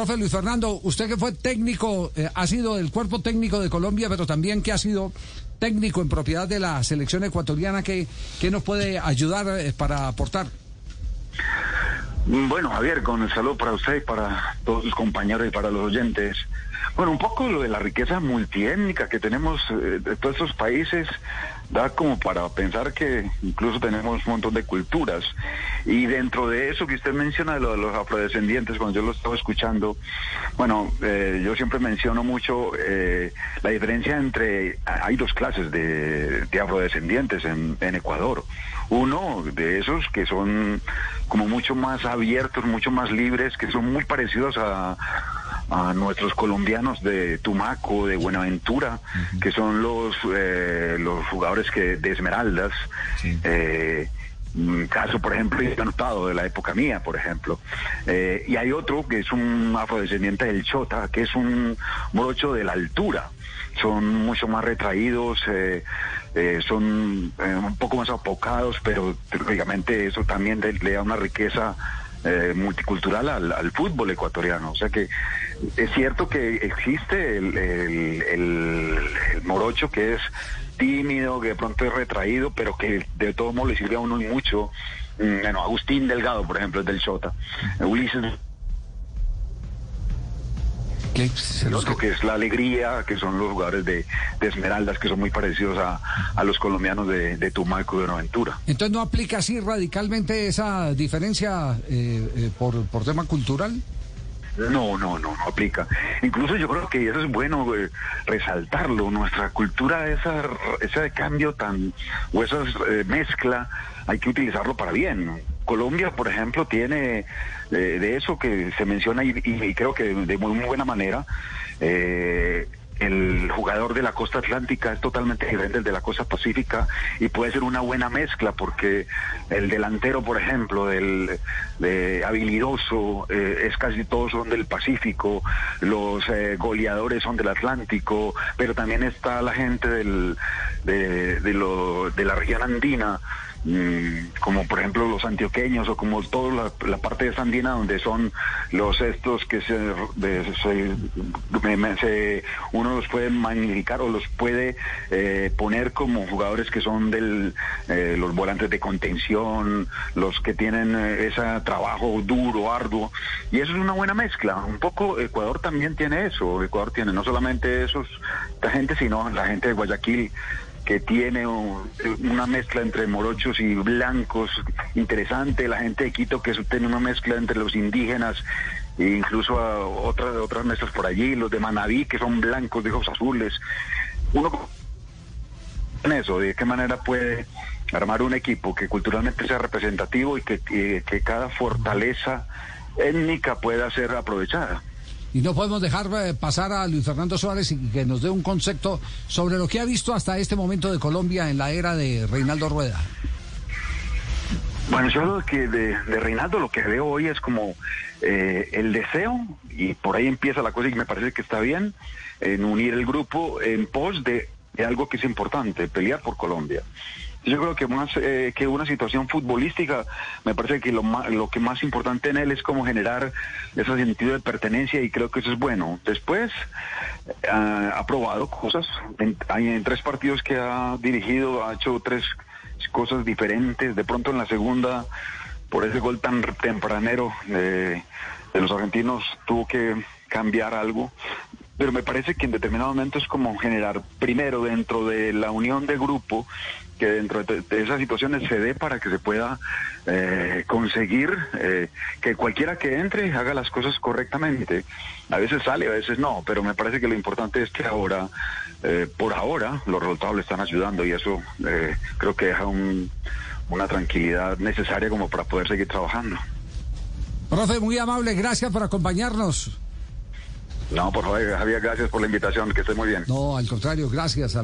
Profe Luis Fernando, usted que fue técnico, eh, ha sido del cuerpo técnico de Colombia, pero también que ha sido técnico en propiedad de la selección ecuatoriana, ¿qué, qué nos puede ayudar eh, para aportar? Bueno, Javier, con el saludo para usted y para todos sus compañeros y para los oyentes. Bueno, un poco lo de la riqueza multiétnica que tenemos eh, de todos estos países da como para pensar que incluso tenemos un montón de culturas. Y dentro de eso que usted menciona de, lo de los afrodescendientes, cuando yo lo estaba escuchando, bueno, eh, yo siempre menciono mucho eh, la diferencia entre, hay dos clases de, de afrodescendientes en, en Ecuador. Uno de esos que son como mucho más abiertos, mucho más libres, que son muy parecidos a a nuestros colombianos de Tumaco, de Buenaventura, que son los eh, los jugadores que de Esmeraldas. Eh, caso, por ejemplo, he anotado de la época mía, por ejemplo. Eh, y hay otro que es un afrodescendiente del Chota, que es un morocho de la altura. Son mucho más retraídos, eh, eh, son un poco más apocados, pero lógicamente eso también le da una riqueza eh, multicultural al, al, fútbol ecuatoriano. O sea que es cierto que existe el, el, el, el, morocho que es tímido, que de pronto es retraído, pero que de todo modo le sirve a uno mucho. Mm, bueno, Agustín Delgado, por ejemplo, es del Chota. Ulises. El otro que es la alegría, que son los jugadores de, de Esmeraldas, que son muy parecidos a, a los colombianos de, de, Tumaco y de Buenaventura. Entonces, ¿no aplica así radicalmente esa diferencia eh, eh, por, por tema cultural? No, no, no, no aplica. Incluso yo creo que eso es bueno eh, resaltarlo. Nuestra cultura, esa, ese cambio tan, o esa eh, mezcla, hay que utilizarlo para bien. Colombia, por ejemplo, tiene de, de eso que se menciona y, y, y, creo que de muy, muy buena manera. Eh, el jugador de la costa atlántica es totalmente diferente del de la costa pacífica y puede ser una buena mezcla porque el delantero, por ejemplo, del de habilidoso, eh, es casi todos son del Pacífico, los eh, goleadores son del Atlántico, pero también está la gente del, de, de, lo, de la región andina como por ejemplo los antioqueños o como toda la, la, parte de Sandina donde son los estos que se, se, se, uno los puede magnificar o los puede eh, poner como jugadores que son del eh, los volantes de contención los que tienen eh, ese trabajo duro arduo. Y eso es una buena mezcla. Un poco Ecuador también tiene eso. Ecuador tiene no solamente esos esta gente sino la gente de Guayaquil que tiene una mezcla entre morochos y blancos interesante, la gente de Quito que tiene una mezcla entre los indígenas e incluso a otras otras mezclas por allí, los de Manabí que son blancos de ojos azules. Uno en eso, de qué manera puede armar un equipo que culturalmente sea representativo y que, que cada fortaleza étnica pueda ser aprovechada. Y no podemos dejar eh, pasar a Luis Fernando Suárez y que nos dé un concepto sobre lo que ha visto hasta este momento de Colombia en la era de Reinaldo Rueda. Bueno, yo lo que de, Reinaldo lo que veo hoy es como eh, el deseo, y por ahí empieza la cosa y me parece que está bien, en unir el grupo en pos de, de algo que es importante, pelear por Colombia. Yo creo que más eh, que una situación futbolística, me parece que lo, más, lo que más importante en él es como generar ese sentido de pertenencia y creo que eso es bueno. Después eh, ha probado cosas, en, en tres partidos que ha dirigido, ha hecho tres cosas diferentes, de pronto en la segunda, por ese gol tan tempranero de, de los argentinos, tuvo que cambiar algo pero me parece que en determinado momento es como generar primero dentro de la unión de grupo que dentro de, esas situaciones se dé para que se pueda eh, conseguir eh, que cualquiera que entre haga las cosas correctamente. A veces sale, a veces no, pero me parece que lo importante es que ahora, eh, por ahora, los resultados le están ayudando y eso eh, creo que deja un, una tranquilidad necesaria como para poder seguir trabajando. Profe, muy amable, gracias por acompañarnos. No, por favor, Javier, gracias por la invitación, que esté muy bien. No, al contrario, gracias.